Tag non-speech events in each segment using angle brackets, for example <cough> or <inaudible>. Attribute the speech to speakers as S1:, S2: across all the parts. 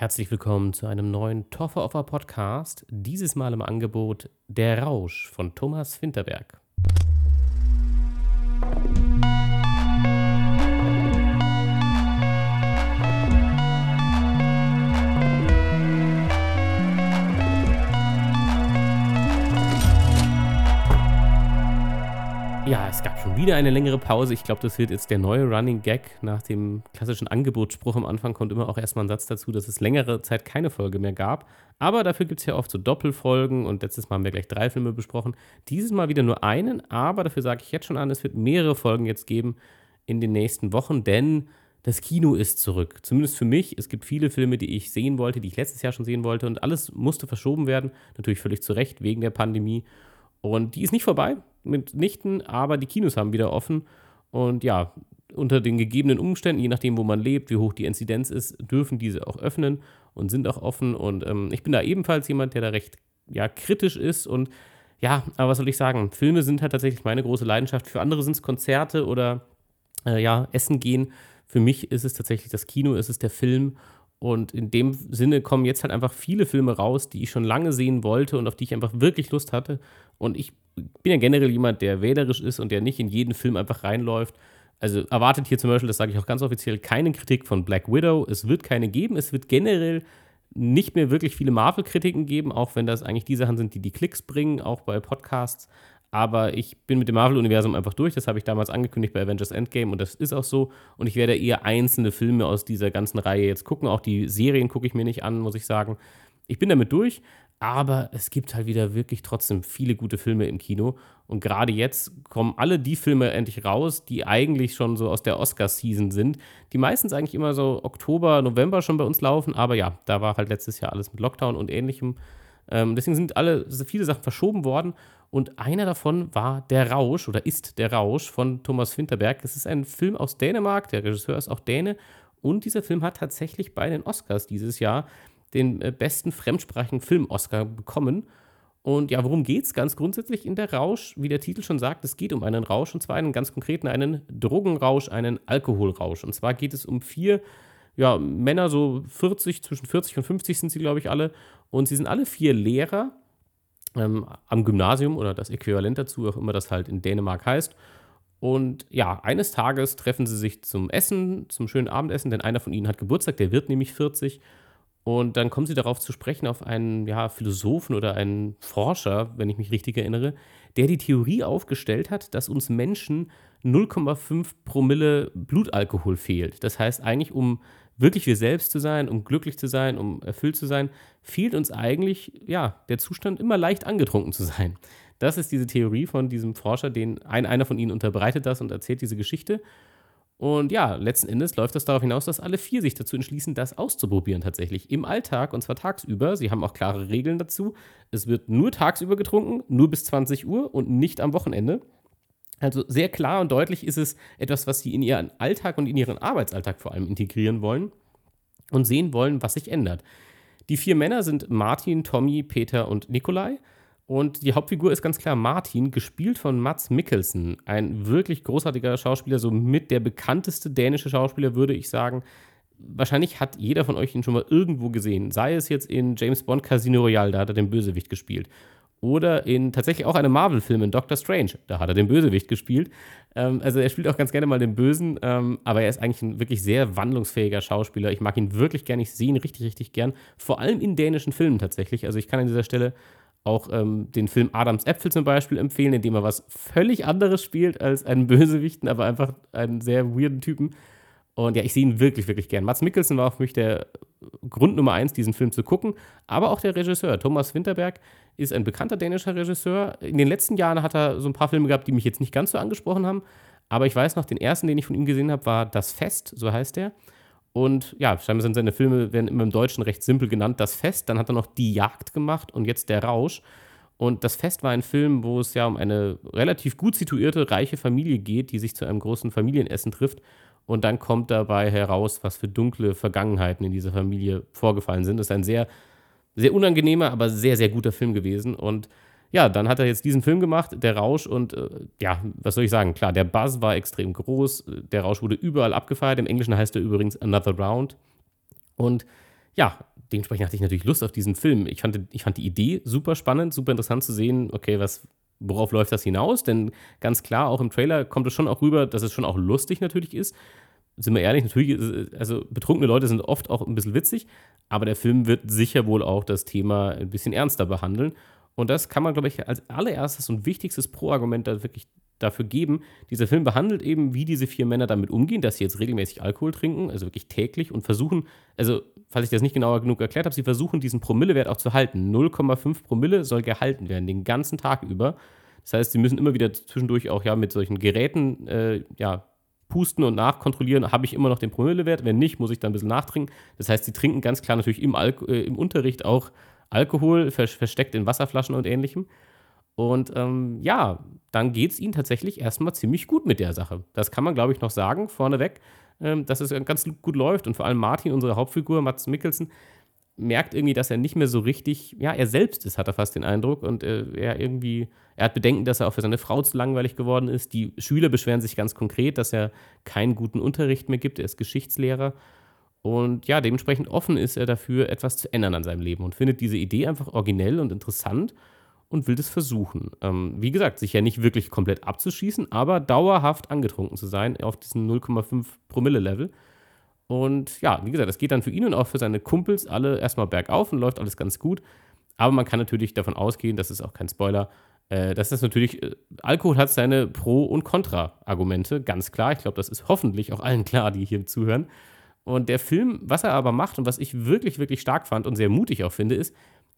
S1: Herzlich willkommen zu einem neuen Toffer Offer Podcast. Dieses Mal im Angebot Der Rausch von Thomas Winterberg. Ja, es gab schon wieder eine längere Pause. Ich glaube, das wird jetzt der neue Running Gag. Nach dem klassischen Angebotsspruch am Anfang kommt immer auch erstmal ein Satz dazu, dass es längere Zeit keine Folge mehr gab. Aber dafür gibt es ja oft so Doppelfolgen und letztes Mal haben wir gleich drei Filme besprochen. Dieses Mal wieder nur einen, aber dafür sage ich jetzt schon an, es wird mehrere Folgen jetzt geben in den nächsten Wochen, denn das Kino ist zurück. Zumindest für mich. Es gibt viele Filme, die ich sehen wollte, die ich letztes Jahr schon sehen wollte und alles musste verschoben werden. Natürlich völlig zu Recht wegen der Pandemie. Und die ist nicht vorbei mitnichten, aber die Kinos haben wieder offen. Und ja, unter den gegebenen Umständen, je nachdem, wo man lebt, wie hoch die Inzidenz ist, dürfen diese auch öffnen und sind auch offen. Und ähm, ich bin da ebenfalls jemand, der da recht ja, kritisch ist. Und ja, aber was soll ich sagen? Filme sind halt tatsächlich meine große Leidenschaft. Für andere sind es Konzerte oder äh, ja, Essen gehen. Für mich ist es tatsächlich das Kino, ist es der Film. Und in dem Sinne kommen jetzt halt einfach viele Filme raus, die ich schon lange sehen wollte und auf die ich einfach wirklich Lust hatte. Und ich bin ja generell jemand, der wählerisch ist und der nicht in jeden Film einfach reinläuft. Also erwartet hier zum Beispiel, das sage ich auch ganz offiziell, keine Kritik von Black Widow. Es wird keine geben. Es wird generell nicht mehr wirklich viele Marvel-Kritiken geben, auch wenn das eigentlich die Sachen sind, die die Klicks bringen, auch bei Podcasts. Aber ich bin mit dem Marvel-Universum einfach durch. Das habe ich damals angekündigt bei Avengers Endgame und das ist auch so. Und ich werde eher einzelne Filme aus dieser ganzen Reihe jetzt gucken. Auch die Serien gucke ich mir nicht an, muss ich sagen. Ich bin damit durch, aber es gibt halt wieder wirklich trotzdem viele gute Filme im Kino. Und gerade jetzt kommen alle die Filme endlich raus, die eigentlich schon so aus der Oscar-Season sind. Die meistens eigentlich immer so Oktober, November schon bei uns laufen. Aber ja, da war halt letztes Jahr alles mit Lockdown und ähnlichem. Ähm, deswegen sind alle viele Sachen verschoben worden. Und einer davon war Der Rausch oder ist Der Rausch von Thomas Winterberg. Es ist ein Film aus Dänemark. Der Regisseur ist auch Däne. Und dieser Film hat tatsächlich bei den Oscars dieses Jahr den äh, besten fremdsprachigen Film-Oscar bekommen. Und ja, worum geht es ganz grundsätzlich in der Rausch? Wie der Titel schon sagt, es geht um einen Rausch und zwar einen ganz konkreten, einen Drogenrausch, einen Alkoholrausch. Und zwar geht es um vier ja, Männer, so 40, zwischen 40 und 50 sind sie, glaube ich, alle. Und sie sind alle vier Lehrer ähm, am Gymnasium oder das Äquivalent dazu, auch immer das halt in Dänemark heißt. Und ja, eines Tages treffen sie sich zum Essen, zum schönen Abendessen, denn einer von ihnen hat Geburtstag, der wird nämlich 40. Und dann kommen sie darauf zu sprechen, auf einen ja, Philosophen oder einen Forscher, wenn ich mich richtig erinnere, der die Theorie aufgestellt hat, dass uns Menschen 0,5 Promille Blutalkohol fehlt. Das heißt, eigentlich, um wirklich wir selbst zu sein, um glücklich zu sein, um erfüllt zu sein, fehlt uns eigentlich ja, der Zustand, immer leicht angetrunken zu sein. Das ist diese Theorie von diesem Forscher, den ein, einer von ihnen unterbreitet das und erzählt diese Geschichte. Und ja, letzten Endes läuft das darauf hinaus, dass alle vier sich dazu entschließen, das auszuprobieren tatsächlich im Alltag und zwar tagsüber. Sie haben auch klare Regeln dazu. Es wird nur tagsüber getrunken, nur bis 20 Uhr und nicht am Wochenende. Also sehr klar und deutlich ist es etwas, was sie in ihren Alltag und in ihren Arbeitsalltag vor allem integrieren wollen und sehen wollen, was sich ändert. Die vier Männer sind Martin, Tommy, Peter und Nikolai. Und die Hauptfigur ist ganz klar Martin, gespielt von Mats Mikkelsen. Ein wirklich großartiger Schauspieler, so mit der bekannteste dänische Schauspieler, würde ich sagen. Wahrscheinlich hat jeder von euch ihn schon mal irgendwo gesehen. Sei es jetzt in James Bond Casino Royale, da hat er den Bösewicht gespielt oder in tatsächlich auch einem Marvel-Film in Doctor Strange. Da hat er den Bösewicht gespielt. Ähm, also er spielt auch ganz gerne mal den Bösen, ähm, aber er ist eigentlich ein wirklich sehr wandlungsfähiger Schauspieler. Ich mag ihn wirklich gern, ich sehe ihn richtig, richtig gern. Vor allem in dänischen Filmen tatsächlich. Also ich kann an dieser Stelle auch ähm, den Film Adams Äpfel zum Beispiel empfehlen, in dem er was völlig anderes spielt als einen <laughs> Bösewichten, aber einfach einen sehr weirden Typen. Und ja, ich sehe ihn wirklich, wirklich gern. Mats Mikkelsen war für mich der Grund Nummer eins, diesen Film zu gucken, aber auch der Regisseur. Thomas Winterberg ist ein bekannter dänischer Regisseur. In den letzten Jahren hat er so ein paar Filme gehabt, die mich jetzt nicht ganz so angesprochen haben. Aber ich weiß noch, den ersten, den ich von ihm gesehen habe, war Das Fest, so heißt er. Und ja, scheinbar sind seine Filme, werden immer im Deutschen recht simpel genannt, Das Fest. Dann hat er noch Die Jagd gemacht und jetzt Der Rausch. Und Das Fest war ein Film, wo es ja um eine relativ gut situierte, reiche Familie geht, die sich zu einem großen Familienessen trifft. Und dann kommt dabei heraus, was für dunkle Vergangenheiten in dieser Familie vorgefallen sind. Das ist ein sehr, sehr unangenehmer, aber sehr, sehr guter Film gewesen. Und ja, dann hat er jetzt diesen Film gemacht, Der Rausch. Und äh, ja, was soll ich sagen? Klar, der Buzz war extrem groß. Der Rausch wurde überall abgefeiert. Im Englischen heißt er übrigens Another Round. Und ja, dementsprechend hatte ich natürlich Lust auf diesen Film. Ich fand, ich fand die Idee super spannend, super interessant zu sehen, okay, was, worauf läuft das hinaus? Denn ganz klar, auch im Trailer kommt es schon auch rüber, dass es schon auch lustig natürlich ist. Sind wir ehrlich, natürlich, also betrunkene Leute sind oft auch ein bisschen witzig, aber der Film wird sicher wohl auch das Thema ein bisschen ernster behandeln. Und das kann man, glaube ich, als allererstes und wichtigstes Pro-Argument da wirklich dafür geben. Dieser Film behandelt eben, wie diese vier Männer damit umgehen, dass sie jetzt regelmäßig Alkohol trinken, also wirklich täglich und versuchen, also falls ich das nicht genauer genug erklärt habe, sie versuchen diesen Promillewert auch zu halten. 0,5 Promille soll gehalten werden, den ganzen Tag über. Das heißt, sie müssen immer wieder zwischendurch auch ja mit solchen Geräten äh, ja, pusten und nachkontrollieren, habe ich immer noch den Promillewert. Wenn nicht, muss ich dann ein bisschen nachtrinken. Das heißt, sie trinken ganz klar natürlich im, Alko äh, im Unterricht auch Alkohol, versteckt in Wasserflaschen und ähnlichem. Und ähm, ja, dann geht es ihnen tatsächlich erstmal ziemlich gut mit der Sache. Das kann man, glaube ich, noch sagen, vorneweg, ähm, dass es ganz gut läuft. Und vor allem Martin, unsere Hauptfigur, Mats Mikkelsen, merkt irgendwie, dass er nicht mehr so richtig, ja, er selbst ist, hat er fast den Eindruck. Und äh, er irgendwie, er hat Bedenken, dass er auch für seine Frau zu langweilig geworden ist. Die Schüler beschweren sich ganz konkret, dass er keinen guten Unterricht mehr gibt. Er ist Geschichtslehrer. Und ja, dementsprechend offen ist er dafür, etwas zu ändern an seinem Leben und findet diese Idee einfach originell und interessant und will das versuchen. Ähm, wie gesagt, sich ja nicht wirklich komplett abzuschießen, aber dauerhaft angetrunken zu sein auf diesem 0,5 Promille-Level. Und ja, wie gesagt, das geht dann für ihn und auch für seine Kumpels alle erstmal bergauf und läuft alles ganz gut. Aber man kann natürlich davon ausgehen, das ist auch kein Spoiler, äh, dass das natürlich, äh, Alkohol hat seine Pro- und Kontra-Argumente, ganz klar. Ich glaube, das ist hoffentlich auch allen klar, die hier zuhören. Und der Film, was er aber macht und was ich wirklich, wirklich stark fand und sehr mutig auch finde, ist,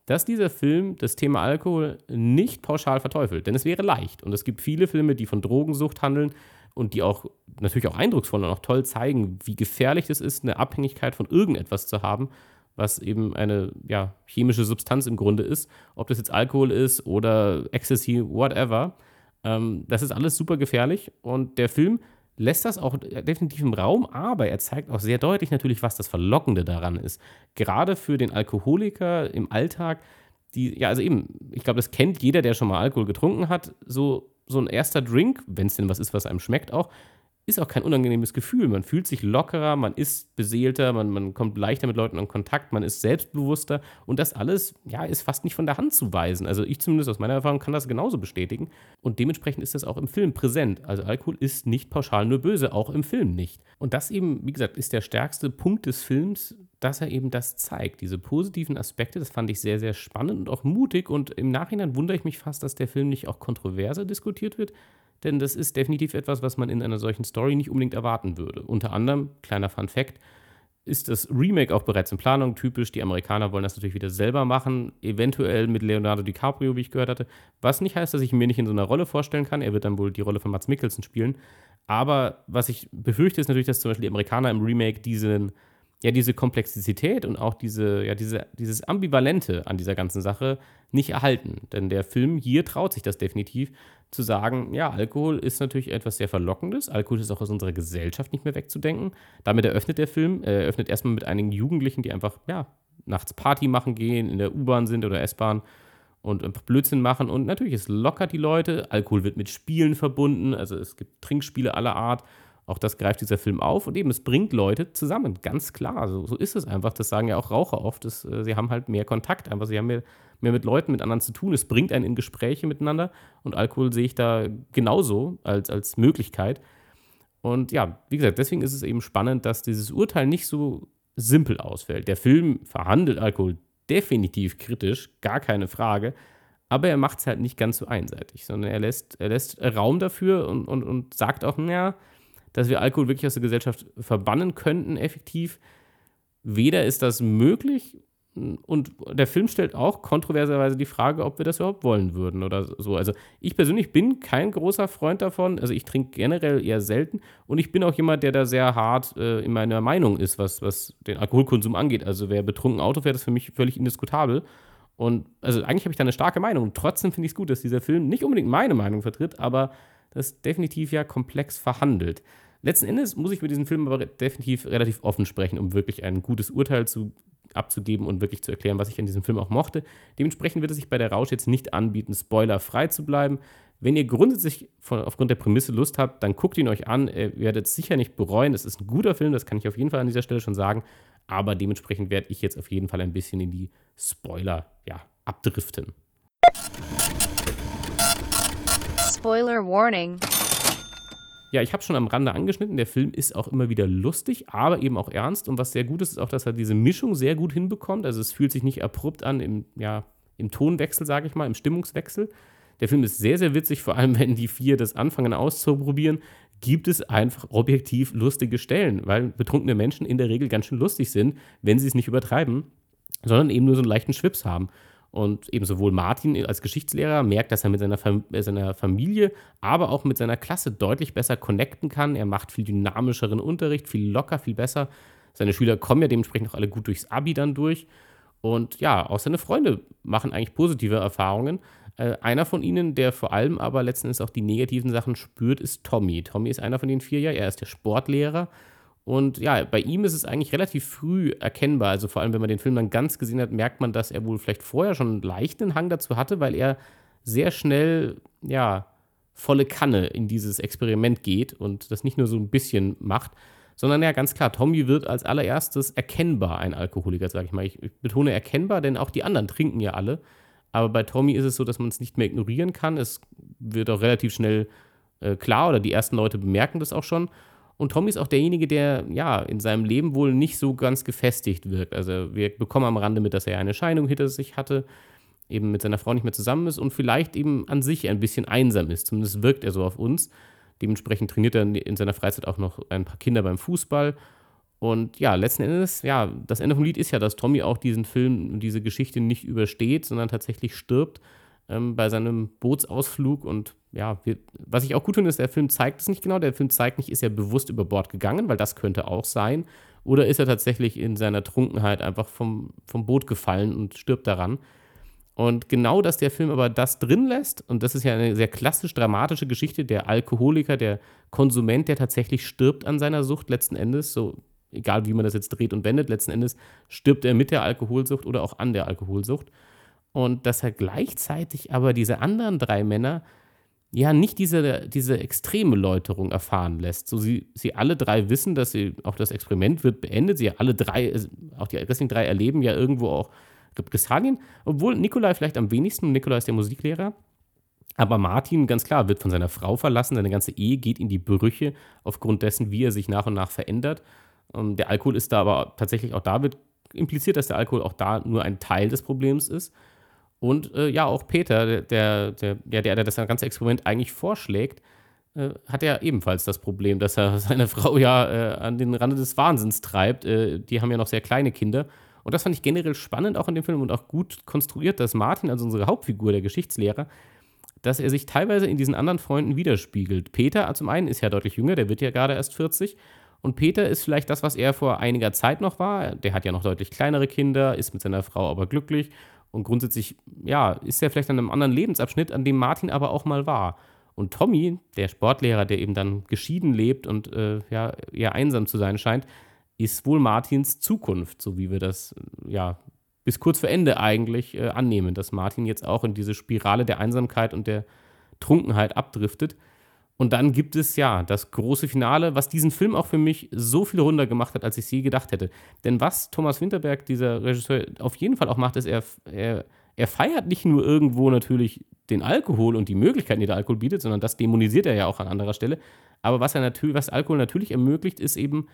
S1: dass dieser Film das Thema Alkohol nicht pauschal verteufelt. Denn es wäre leicht. Und es gibt viele Filme, die von Drogensucht handeln und die auch natürlich auch eindrucksvoll und auch toll zeigen, wie gefährlich es ist, eine Abhängigkeit von irgendetwas zu haben, was eben eine ja, chemische Substanz im Grunde ist. Ob das jetzt Alkohol ist oder Ecstasy, whatever. Ähm, das ist alles super gefährlich. Und der Film lässt das auch definitiv im Raum, aber er zeigt auch sehr deutlich natürlich, was das Verlockende daran ist. Gerade für den Alkoholiker im Alltag, die, ja, also eben, ich glaube, das kennt jeder, der schon mal Alkohol getrunken hat, so, so ein erster Drink, wenn es denn was ist, was einem schmeckt auch, ist auch kein unangenehmes Gefühl. Man fühlt sich lockerer, man ist beseelter, man, man kommt leichter mit Leuten in Kontakt, man ist selbstbewusster und das alles, ja, ist fast nicht von der Hand zu weisen. Also ich zumindest aus meiner Erfahrung kann das genauso bestätigen und dementsprechend ist das auch im Film präsent. Also Alkohol ist nicht pauschal nur böse, auch im Film nicht. Und das eben, wie gesagt, ist der stärkste Punkt des Films, dass er eben das zeigt. Diese positiven Aspekte, das fand ich sehr, sehr spannend und auch mutig und im Nachhinein wundere ich mich fast, dass der Film nicht auch kontroverser diskutiert wird denn das ist definitiv etwas, was man in einer solchen Story nicht unbedingt erwarten würde. Unter anderem, kleiner Fun Fact, ist das Remake auch bereits in Planung. Typisch, die Amerikaner wollen das natürlich wieder selber machen, eventuell mit Leonardo DiCaprio, wie ich gehört hatte. Was nicht heißt, dass ich ihn mir nicht in so einer Rolle vorstellen kann. Er wird dann wohl die Rolle von Mats Mikkelsen spielen. Aber was ich befürchte, ist natürlich, dass zum Beispiel die Amerikaner im Remake diesen ja diese Komplexität und auch diese, ja, diese, dieses Ambivalente an dieser ganzen Sache nicht erhalten. Denn der Film hier traut sich das definitiv zu sagen, ja, Alkohol ist natürlich etwas sehr Verlockendes. Alkohol ist auch aus unserer Gesellschaft nicht mehr wegzudenken. Damit eröffnet der Film, er eröffnet erstmal mit einigen Jugendlichen, die einfach, ja, nachts Party machen gehen, in der U-Bahn sind oder S-Bahn und einfach Blödsinn machen. Und natürlich, es lockert die Leute. Alkohol wird mit Spielen verbunden. Also es gibt Trinkspiele aller Art. Auch das greift dieser Film auf und eben, es bringt Leute zusammen, ganz klar. So, so ist es einfach. Das sagen ja auch Raucher oft. Das, äh, sie haben halt mehr Kontakt, einfach sie haben mehr, mehr mit Leuten, mit anderen zu tun. Es bringt einen in Gespräche miteinander und Alkohol sehe ich da genauso als, als Möglichkeit. Und ja, wie gesagt, deswegen ist es eben spannend, dass dieses Urteil nicht so simpel ausfällt. Der Film verhandelt Alkohol definitiv kritisch, gar keine Frage, aber er macht es halt nicht ganz so einseitig, sondern er lässt, er lässt Raum dafür und, und, und sagt auch, naja, dass wir Alkohol wirklich aus der Gesellschaft verbannen könnten, effektiv. Weder ist das möglich und der Film stellt auch kontroverserweise die Frage, ob wir das überhaupt wollen würden oder so. Also ich persönlich bin kein großer Freund davon. Also ich trinke generell eher selten und ich bin auch jemand, der da sehr hart äh, in meiner Meinung ist, was, was den Alkoholkonsum angeht. Also wer betrunken Auto fährt, ist für mich völlig indiskutabel. Und also eigentlich habe ich da eine starke Meinung. Und trotzdem finde ich es gut, dass dieser Film nicht unbedingt meine Meinung vertritt, aber das definitiv ja komplex verhandelt. Letzten Endes muss ich über diesen Film aber definitiv relativ offen sprechen, um wirklich ein gutes Urteil zu abzugeben und wirklich zu erklären, was ich an diesem Film auch mochte. Dementsprechend wird es sich bei der Rausch jetzt nicht anbieten, spoilerfrei zu bleiben. Wenn ihr grundsätzlich von, aufgrund der Prämisse Lust habt, dann guckt ihn euch an. Ihr werdet es sicher nicht bereuen. Es ist ein guter Film, das kann ich auf jeden Fall an dieser Stelle schon sagen. Aber dementsprechend werde ich jetzt auf jeden Fall ein bisschen in die Spoiler ja, abdriften.
S2: Spoiler Warning.
S1: Ja, ich habe schon am Rande angeschnitten, der Film ist auch immer wieder lustig, aber eben auch ernst. Und was sehr gut ist, ist auch, dass er diese Mischung sehr gut hinbekommt. Also es fühlt sich nicht abrupt an im, ja, im Tonwechsel, sage ich mal, im Stimmungswechsel, der Film ist sehr, sehr witzig, vor allem <laughs> wenn die vier das anfangen auszuprobieren, gibt es einfach objektiv lustige Stellen, weil betrunkene Menschen in der Regel ganz schön lustig sind, wenn sie es nicht übertreiben, sondern eben nur so einen leichten Schwips haben. Und eben sowohl Martin als Geschichtslehrer merkt, dass er mit seiner, äh, seiner Familie, aber auch mit seiner Klasse deutlich besser connecten kann. Er macht viel dynamischeren Unterricht, viel locker, viel besser. Seine Schüler kommen ja dementsprechend auch alle gut durchs Abi dann durch. Und ja, auch seine Freunde machen eigentlich positive Erfahrungen. Äh, einer von ihnen, der vor allem aber letzten Endes auch die negativen Sachen spürt, ist Tommy. Tommy ist einer von den vier ja. Er ist der Sportlehrer. Und ja, bei ihm ist es eigentlich relativ früh erkennbar. Also vor allem, wenn man den Film dann ganz gesehen hat, merkt man, dass er wohl vielleicht vorher schon einen leichten Hang dazu hatte, weil er sehr schnell, ja, volle Kanne in dieses Experiment geht und das nicht nur so ein bisschen macht, sondern ja, ganz klar, Tommy wird als allererstes erkennbar ein Alkoholiker, sage ich mal. Ich, betone erkennbar, denn auch die anderen trinken ja alle. Aber bei Tommy ist es so, dass man es nicht mehr ignorieren kann. Es wird auch relativ schnell äh, klar oder die ersten Leute bemerken das auch schon. Und Tommy ist auch derjenige, der ja in seinem Leben wohl nicht so ganz gefestigt wirkt. Also wir bekommen am Rande mit, dass er eine Scheidung hinter sich hatte, eben mit seiner Frau nicht mehr zusammen ist und vielleicht eben an sich ein bisschen einsam ist. Zumindest wirkt er so auf uns. Dementsprechend trainiert er in seiner Freizeit auch noch ein paar Kinder beim Fußball und ja, letzten Endes, ja, das Ende vom Lied ist ja, dass Tommy auch diesen Film und diese Geschichte nicht übersteht, sondern tatsächlich stirbt ähm, bei seinem Bootsausflug. Und ja, wir, was ich auch gut finde, ist, der Film zeigt es nicht genau. Der Film zeigt nicht, ist er bewusst über Bord gegangen, weil das könnte auch sein. Oder ist er tatsächlich in seiner Trunkenheit einfach vom, vom Boot gefallen und stirbt daran. Und genau, dass der Film aber das drin lässt, und das ist ja eine sehr klassisch dramatische Geschichte, der Alkoholiker, der Konsument, der tatsächlich stirbt an seiner Sucht letzten Endes, so egal wie man das jetzt dreht und wendet, letzten Endes stirbt er mit der Alkoholsucht oder auch an der Alkoholsucht. Und dass er gleichzeitig aber diese anderen drei Männer ja nicht diese, diese extreme Läuterung erfahren lässt. So sie, sie alle drei wissen, dass sie, auch das Experiment wird beendet. Sie alle drei, auch die restlichen drei erleben ja irgendwo auch Repressalien. Obwohl Nikolai vielleicht am wenigsten, Nikolai ist der Musiklehrer, aber Martin, ganz klar, wird von seiner Frau verlassen. Seine ganze Ehe geht in die Brüche aufgrund dessen, wie er sich nach und nach verändert. Ähm, der Alkohol ist da aber tatsächlich auch da wird impliziert, dass der Alkohol auch da nur ein Teil des Problems ist. Und äh, ja, auch Peter, der, der, der, der, das ganze Experiment eigentlich vorschlägt, äh, hat ja ebenfalls das Problem, dass er <laughs> seine Frau ja äh, an den Rande des Wahnsinns treibt. Äh, die haben ja noch sehr kleine Kinder. Und das fand ich generell spannend auch in dem Film und auch gut konstruiert, dass Martin, also unsere Hauptfigur, der Geschichtslehrer, dass er sich teilweise in diesen anderen Freunden widerspiegelt. Peter zum einen ist ja deutlich jünger, der wird ja gerade erst 40 und Peter ist vielleicht das, was er vor einiger Zeit noch war. Der hat ja noch deutlich kleinere Kinder, ist mit seiner Frau aber glücklich. Und grundsätzlich, ja, ist er vielleicht an einem anderen Lebensabschnitt, an dem Martin aber auch mal war. Und Tommy, der Sportlehrer, der eben dann geschieden lebt und äh, ja, eher einsam zu sein scheint, ist wohl Martins Zukunft, so wie wir das ja bis kurz vor Ende eigentlich äh, annehmen, dass Martin jetzt auch in diese Spirale der Einsamkeit und der Trunkenheit abdriftet. Und dann gibt es ja das große Finale, was diesen Film auch für mich so viel runder gemacht hat, als ich sie gedacht hätte. Denn was Thomas Winterberg, dieser Regisseur, auf jeden Fall auch macht, ist, er, er, er feiert nicht nur irgendwo natürlich den Alkohol und die Möglichkeiten, die der Alkohol bietet, sondern das dämonisiert er ja auch an anderer Stelle. Aber was er natürlich, was Alkohol natürlich ermöglicht, ist eben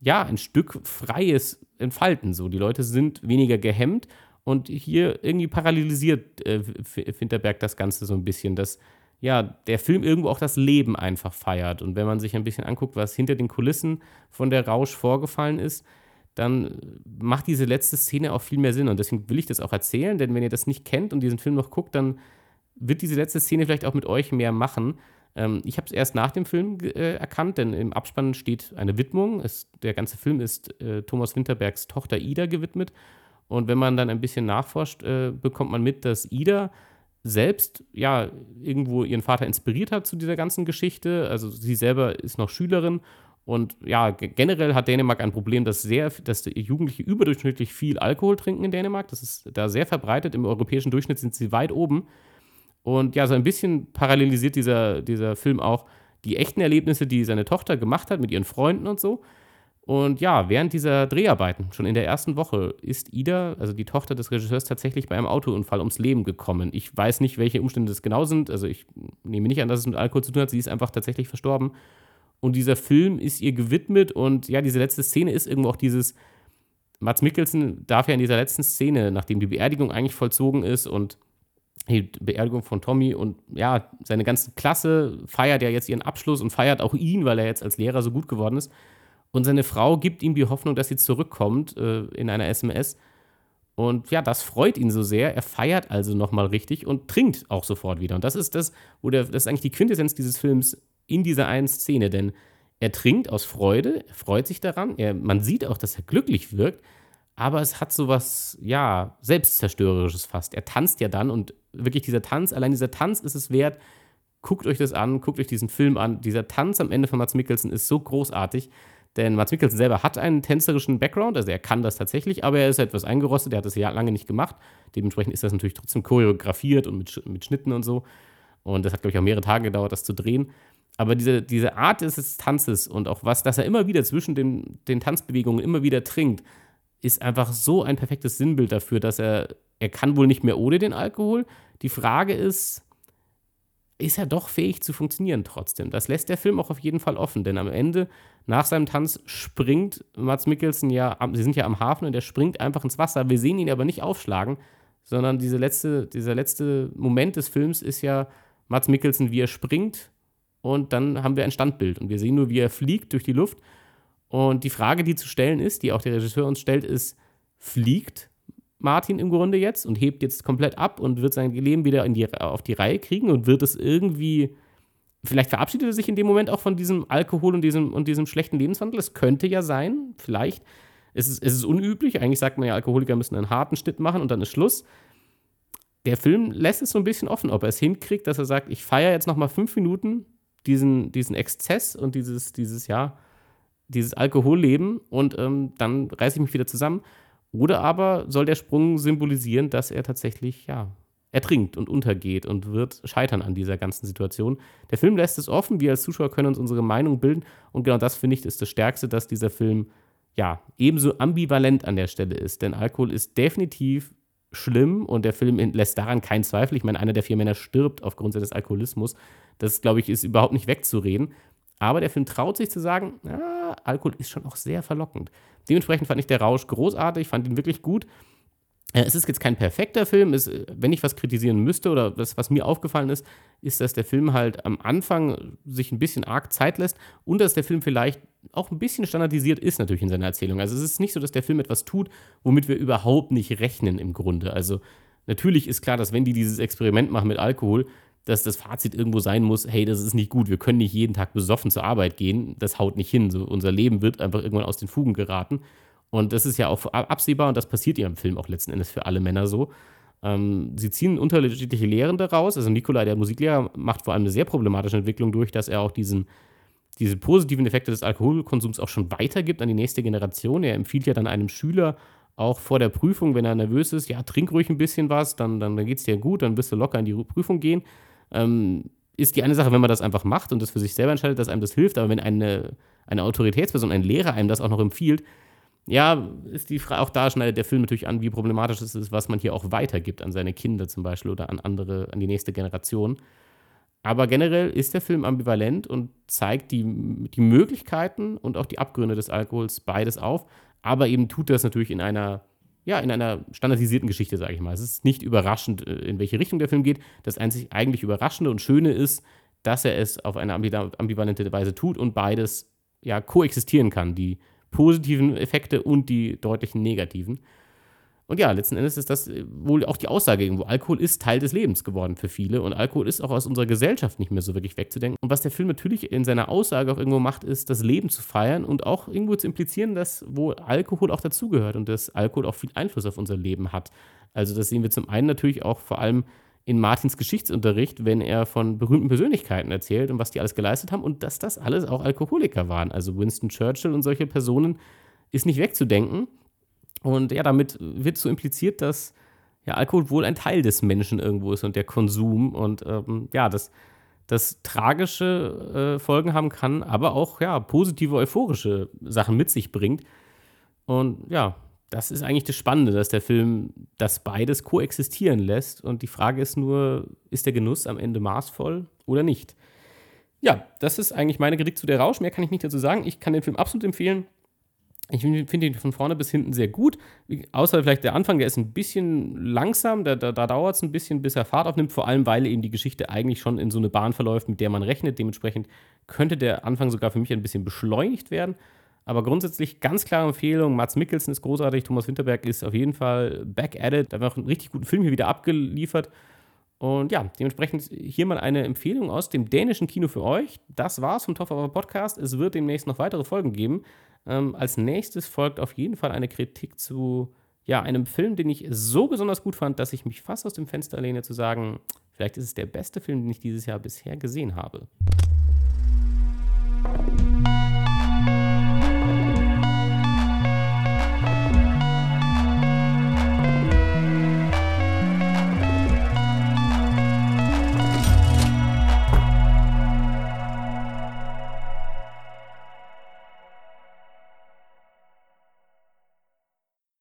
S1: ja ein Stück freies Entfalten. So, die Leute sind weniger gehemmt und hier irgendwie paralysiert äh, Winterberg das Ganze so ein bisschen, dass ja, der Film irgendwo auch das Leben einfach feiert. Und wenn man sich ein bisschen anguckt, was hinter den Kulissen von der Rausch vorgefallen ist, dann macht diese letzte Szene auch viel mehr Sinn. Und deswegen will ich das auch erzählen, denn wenn ihr das nicht kennt und diesen Film noch guckt, dann wird diese letzte Szene vielleicht auch mit euch mehr machen. Ähm, ich habe es erst nach dem Film äh, erkannt, denn im Abspann steht eine Widmung. Es, der ganze Film ist äh, Thomas Winterbergs Tochter Ida gewidmet. Und wenn man dann ein bisschen nachforscht, äh, bekommt man mit, dass Ida selbst ja irgendwo ihren Vater inspiriert hat zu dieser ganzen Geschichte. Also sie selber ist noch Schülerin Und ja, generell hat Dänemark ein Problem, dass sehr, dass Jugendliche überdurchschnittlich viel Alkohol trinken in Dänemark. Das ist da sehr verbreitet. Im europäischen Durchschnitt sind sie weit oben. Und ja, so ein bisschen parallelisiert dieser, dieser Film auch die echten Erlebnisse, die seine Tochter gemacht hat mit ihren Freunden und so. Und ja, während dieser Dreharbeiten, schon in der ersten Woche, ist Ida, also die Tochter des Regisseurs, tatsächlich bei einem Autounfall ums Leben gekommen. Ich weiß nicht, welche Umstände das genau sind. Also ich nehme nicht an, dass es mit Alkohol zu tun hat. Sie ist einfach tatsächlich verstorben. Und dieser Film ist ihr gewidmet. Und ja, diese letzte Szene ist irgendwo auch dieses. Mats Mikkelsen darf ja in dieser letzten Szene, nachdem die Beerdigung eigentlich vollzogen ist und die Beerdigung von Tommy und ja, seine ganze Klasse feiert ja jetzt ihren Abschluss und feiert auch ihn, weil er jetzt als Lehrer so gut geworden ist. Und seine Frau gibt ihm die Hoffnung, dass sie zurückkommt äh, in einer SMS. Und ja, das freut ihn so sehr. Er feiert also nochmal richtig und trinkt auch sofort wieder. Und das ist das, wo der, das ist eigentlich die Quintessenz dieses Films in dieser einen Szene. Denn er trinkt aus Freude, er freut sich daran. Er, man sieht auch, dass er glücklich wirkt. Aber es hat so was, ja, Selbstzerstörerisches fast. Er tanzt ja dann und wirklich dieser Tanz, allein dieser Tanz ist es wert. Guckt euch das an, guckt euch diesen Film an. Dieser Tanz am Ende von Mats Mikkelsen ist so großartig. Denn Mats Mikkelsen selber hat einen tänzerischen Background, also er kann das tatsächlich, aber er ist etwas eingerostet, er hat das ja lange nicht gemacht. Dementsprechend ist das natürlich trotzdem choreografiert und mit, mit Schnitten und so. Und das hat, glaube ich, auch mehrere Tage gedauert, das zu drehen. Aber diese, diese Art des Tanzes und auch was, dass er immer wieder zwischen den, den Tanzbewegungen immer wieder trinkt, ist einfach so ein perfektes Sinnbild dafür, dass er, er kann wohl nicht mehr ohne den Alkohol. Die Frage ist, ist er doch fähig zu funktionieren trotzdem. Das lässt der Film auch auf jeden Fall offen, denn am Ende, nach seinem Tanz, springt Mats Mikkelsen ja, sie sind ja am Hafen und er springt einfach ins Wasser. Wir sehen ihn aber nicht aufschlagen, sondern diese letzte, dieser letzte Moment des Films ist ja Mats Mikkelsen, wie er springt und dann haben wir ein Standbild und wir sehen nur, wie er fliegt durch die Luft. Und die Frage, die zu stellen ist, die auch der Regisseur uns stellt, ist, fliegt Martin im Grunde jetzt und hebt jetzt komplett ab und wird sein Leben wieder die, auf die Reihe kriegen und wird es irgendwie. Vielleicht verabschiedet er sich in dem Moment auch von diesem Alkohol und diesem, und diesem schlechten Lebenswandel. Es könnte ja sein, vielleicht. Es ist, es ist unüblich. Eigentlich sagt man ja, Alkoholiker müssen einen harten Schnitt machen und dann ist Schluss. Der Film lässt es so ein bisschen offen, ob er es hinkriegt, dass er sagt, ich feiere jetzt noch mal fünf Minuten diesen, diesen Exzess und dieses, dieses, ja, dieses Alkoholleben und ähm, dann reiße ich mich wieder zusammen. Oder aber soll der Sprung symbolisieren, dass er tatsächlich, ja, ertrinkt und untergeht und wird scheitern an dieser ganzen Situation. Der Film lässt es offen, wir als Zuschauer können uns unsere Meinung bilden und genau das finde ich ist das Stärkste, dass dieser Film ja ebenso ambivalent an der Stelle ist. Denn Alkohol ist definitiv schlimm und der Film lässt daran keinen Zweifel. Ich meine, einer der vier Männer stirbt aufgrund seines Alkoholismus. Das, glaube ich, ist überhaupt nicht wegzureden. Aber der Film traut sich zu sagen, ah, Alkohol ist schon auch sehr verlockend. Dementsprechend fand ich der Rausch großartig, fand ihn wirklich gut. Äh, es ist jetzt kein perfekter Film. Es, wenn ich was kritisieren müsste oder das, was mir aufgefallen ist, ist, dass der Film halt am Anfang sich ein bisschen arg Zeit lässt und dass der Film vielleicht auch ein bisschen standardisiert ist natürlich in seiner Erzählung. Also es ist nicht so, dass der Film etwas tut, womit wir überhaupt nicht rechnen im Grunde. Also natürlich ist klar, dass wenn die dieses Experiment machen mit Alkohol, dass das Fazit irgendwo sein muss, hey, das ist nicht gut, wir können nicht jeden Tag besoffen zur Arbeit gehen, das haut nicht hin. So, unser Leben wird einfach irgendwann aus den Fugen geraten. Und das ist ja auch absehbar und das passiert ja im Film auch letzten Endes für alle Männer so. Ähm, sie ziehen unterschiedliche Lehren daraus. Also Nikolai, der Musiklehrer, macht vor allem eine sehr problematische Entwicklung durch, dass er auch diesen, diese positiven Effekte des Alkoholkonsums auch schon weitergibt an die nächste Generation. Er empfiehlt ja dann einem Schüler, auch vor der Prüfung, wenn er nervös ist, ja, trink ruhig ein bisschen was, dann, dann, dann geht es dir gut, dann wirst du locker in die Prüfung gehen ähm, ist die eine Sache, wenn man das einfach macht und das für sich selber entscheidet, dass einem das hilft, aber wenn eine, eine Autoritätsperson, ein Lehrer einem das auch noch empfiehlt, ja, ist die Frage, auch da schneidet der Film natürlich an, wie problematisch es ist, was man hier auch weitergibt an seine Kinder zum Beispiel oder an andere, an die nächste Generation. Aber generell ist der Film ambivalent und zeigt die, die Möglichkeiten und auch die Abgründe des Alkohols beides auf, aber eben tut das natürlich in einer ja, in einer standardisierten Geschichte, sage ich mal. Es ist nicht überraschend, äh, in welche Richtung der Film geht. Das einzig eigentlich Überraschende und Schöne ist, dass er es auf eine ambivalente Weise tut und beides ja koexistieren kann. Die positiven Effekte und die deutlichen negativen. Und ja, letzten Endes ist das äh, wohl auch die Aussage irgendwo. Alkohol ist Teil des Lebens geworden für viele und Alkohol ist auch aus unserer Gesellschaft nicht mehr so wirklich wegzudenken. Und was der Film natürlich in seiner Aussage auch irgendwo macht, ist, das Leben zu feiern und auch irgendwo zu implizieren, dass wohl Alkohol auch dazugehört und dass Alkohol auch viel Einfluss auf unser Leben hat. Also das sehen wir zum einen natürlich auch vor allem in Martins Geschichtsunterricht, wenn er von berühmten Persönlichkeiten erzählt und was die alles geleistet haben und dass das alles auch Alkoholiker waren. Also Winston Churchill und solche Personen ist nicht wegzudenken. Und ja, damit wird so impliziert, dass ja, Alkohol wohl ein Teil des Menschen irgendwo ist und der Konsum und ähm, ja, das, das tragische äh, Folgen haben kann, aber auch ja, positive, euphorische Sachen mit sich bringt. Und ja, das ist eigentlich das Spannende, dass der Film das beides koexistieren lässt. Und die Frage ist nur, ist der Genuss am Ende maßvoll oder nicht? Ja, das ist eigentlich meine Kritik zu der Rausch. Mehr kann ich nicht dazu sagen. Ich kann den Film absolut empfehlen. Ich finde ihn von vorne bis hinten sehr gut. Außer vielleicht der Anfang, der ist ein bisschen langsam. Da, da, da dauert es ein bisschen, bis er Fahrt aufnimmt. Vor allem, weil eben die Geschichte eigentlich schon in so eine Bahn verläuft, mit der man rechnet. Dementsprechend könnte der Anfang sogar für mich ein bisschen beschleunigt werden. Aber grundsätzlich ganz klare Empfehlung. Mats Mikkelsen ist großartig, Thomas Winterberg ist auf jeden Fall back at it. Da haben wir auch einen richtig guten Film hier wieder abgeliefert. Und ja, dementsprechend hier mal eine Empfehlung aus dem dänischen Kino für euch. Das war's vom Top of Podcast. Es wird demnächst noch weitere Folgen geben. Ähm, als nächstes folgt auf jeden Fall eine Kritik zu ja, einem Film, den ich so besonders gut fand, dass ich mich fast aus dem Fenster lehne zu sagen, vielleicht ist es der beste Film, den ich dieses Jahr bisher gesehen habe.